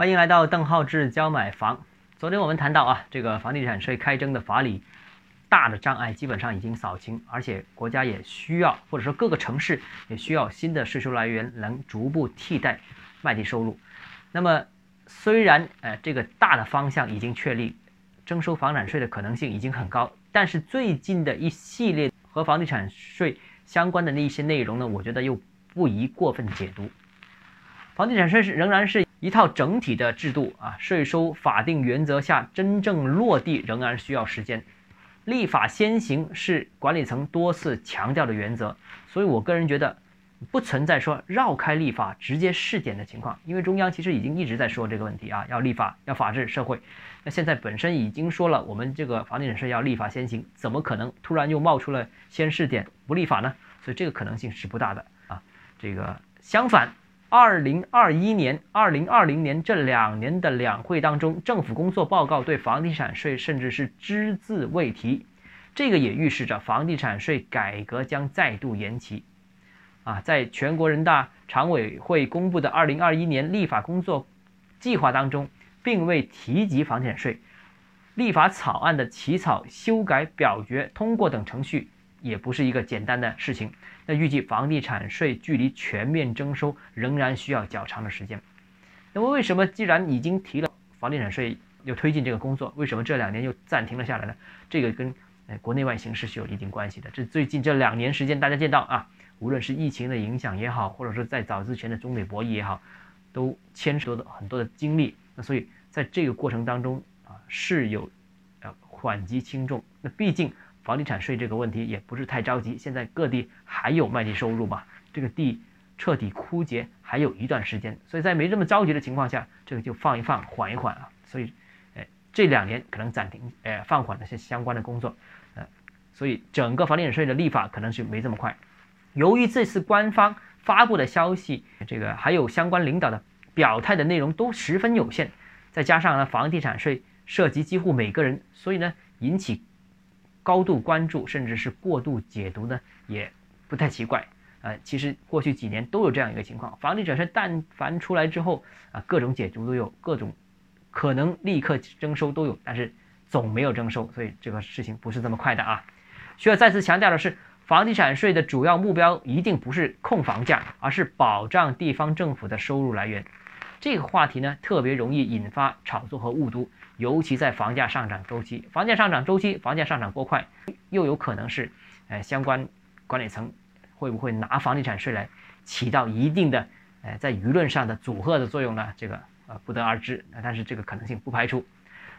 欢迎来到邓浩志教买房。昨天我们谈到啊，这个房地产税开征的法理大的障碍基本上已经扫清，而且国家也需要，或者说各个城市也需要新的税收来源，能逐步替代卖地收入。那么虽然呃这个大的方向已经确立，征收房产税的可能性已经很高，但是最近的一系列和房地产税相关的那一些内容呢，我觉得又不宜过分解读。房地产税是仍然是一套整体的制度啊，税收法定原则下真正落地仍然需要时间。立法先行是管理层多次强调的原则，所以我个人觉得不存在说绕开立法直接试点的情况，因为中央其实已经一直在说这个问题啊，要立法，要法治社会。那现在本身已经说了，我们这个房地产税要立法先行，怎么可能突然又冒出了先试点不立法呢？所以这个可能性是不大的啊。这个相反。二零二一年、二零二零年这两年的两会当中，政府工作报告对房地产税甚至是只字未提，这个也预示着房地产税改革将再度延期。啊，在全国人大常委会公布的二零二一年立法工作计划当中，并未提及房产税立法草案的起草、修改、表决、通过等程序。也不是一个简单的事情。那预计房地产税距离全面征收仍然需要较长的时间。那么，为什么既然已经提了房地产税，又推进这个工作，为什么这两年又暂停了下来呢？这个跟呃国内外形势是有一定关系的。这最近这两年时间，大家见到啊，无论是疫情的影响也好，或者说在早之前的中美博弈也好，都牵涉的很多的精力。那所以在这个过程当中啊，是有呃缓急轻重。那毕竟。房地产税这个问题也不是太着急，现在各地还有卖地收入嘛，这个地彻底枯竭还有一段时间，所以在没这么着急的情况下，这个就放一放，缓一缓啊。所以，哎，这两年可能暂停，哎，放缓了些相关的工作，呃，所以整个房地产税的立法可能是没这么快。由于这次官方发布的消息，这个还有相关领导的表态的内容都十分有限，再加上呢，房地产税涉及几乎每个人，所以呢，引起。高度关注，甚至是过度解读呢，也不太奇怪。呃，其实过去几年都有这样一个情况，房地产税但凡出来之后啊，各种解读都有，各种可能立刻征收都有，但是总没有征收，所以这个事情不是这么快的啊。需要再次强调的是，房地产税的主要目标一定不是控房价，而是保障地方政府的收入来源。这个话题呢，特别容易引发炒作和误读。尤其在房价上涨周期，房价上涨周期，房价上涨过快，又有可能是，呃，相关管理层会不会拿房地产税来起到一定的，呃，在舆论上的阻吓的作用呢？这个呃不得而知。但是这个可能性不排除。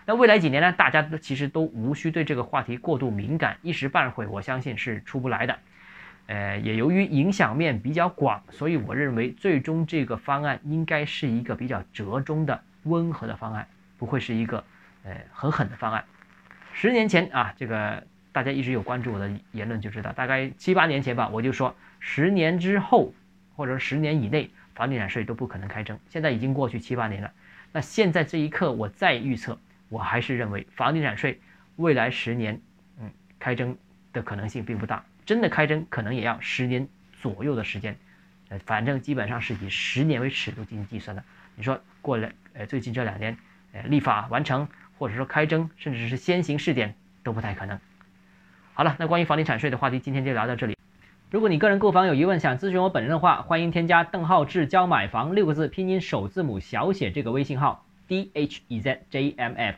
那未来几年呢？大家都其实都无需对这个话题过度敏感，一时半会我相信是出不来的。呃，也由于影响面比较广，所以我认为最终这个方案应该是一个比较折中的、温和的方案。不会是一个，呃，很狠的方案。十年前啊，这个大家一直有关注我的言论就知道，大概七八年前吧，我就说十年之后，或者十年以内，房地产税都不可能开征。现在已经过去七八年了，那现在这一刻我再预测，我还是认为房地产税未来十年，嗯，开征的可能性并不大。真的开征可能也要十年左右的时间，呃，反正基本上是以十年为尺度进行计算的。你说过了，呃，最近这两年。呃，立法完成，或者说开征，甚至是先行试点都不太可能。好了，那关于房地产税的话题，今天就聊到这里。如果你个人购房有疑问，想咨询我本人的话，欢迎添加邓浩志教买房六个字拼音首字母小写这个微信号 d h e z j m f。